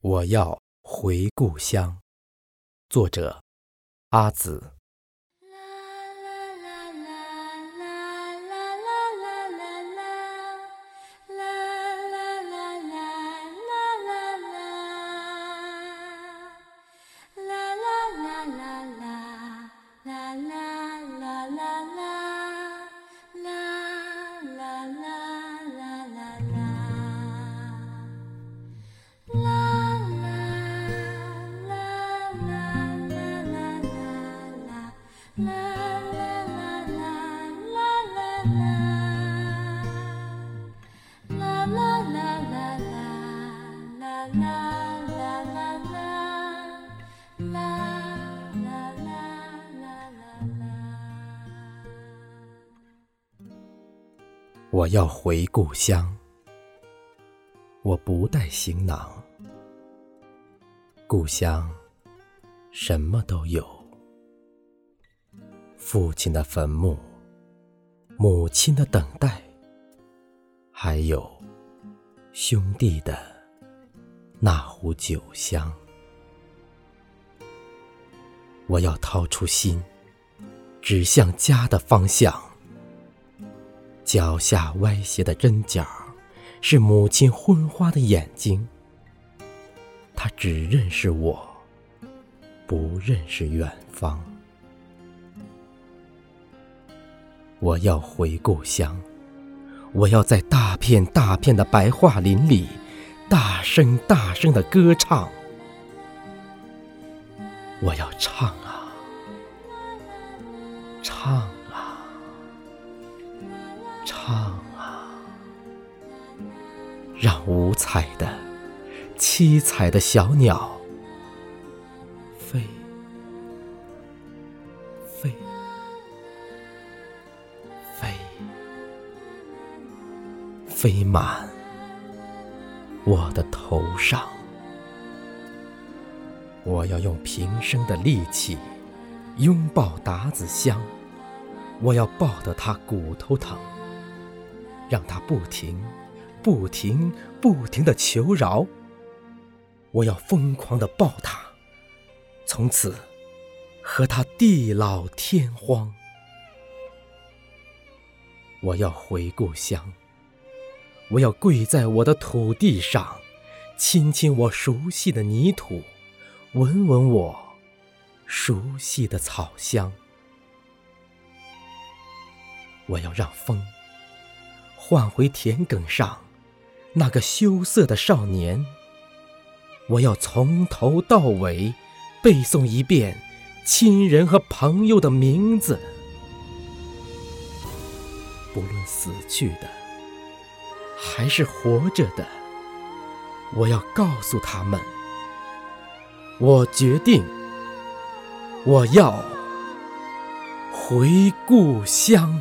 我要回故乡。作者：阿紫。我要回故乡，我不带行囊。故乡什么都有：父亲的坟墓，母亲的等待，还有兄弟的那壶酒香。我要掏出心，指向家的方向。脚下歪斜的针脚，是母亲昏花的眼睛。她只认识我，不认识远方。我要回故乡，我要在大片大片的白桦林里，大声大声的歌唱。我要唱啊，唱。唱啊，让五彩的、七彩的小鸟飞，飞，飞，飞满我的头上。我要用平生的力气拥抱达子香，我要抱得它骨头疼。让他不停、不停、不停的求饶。我要疯狂的抱他，从此和他地老天荒。我要回故乡，我要跪在我的土地上，亲亲我熟悉的泥土，闻闻我熟悉的草香。我要让风。换回田埂上那个羞涩的少年，我要从头到尾背诵一遍亲人和朋友的名字，不论死去的还是活着的，我要告诉他们：我决定，我要回故乡。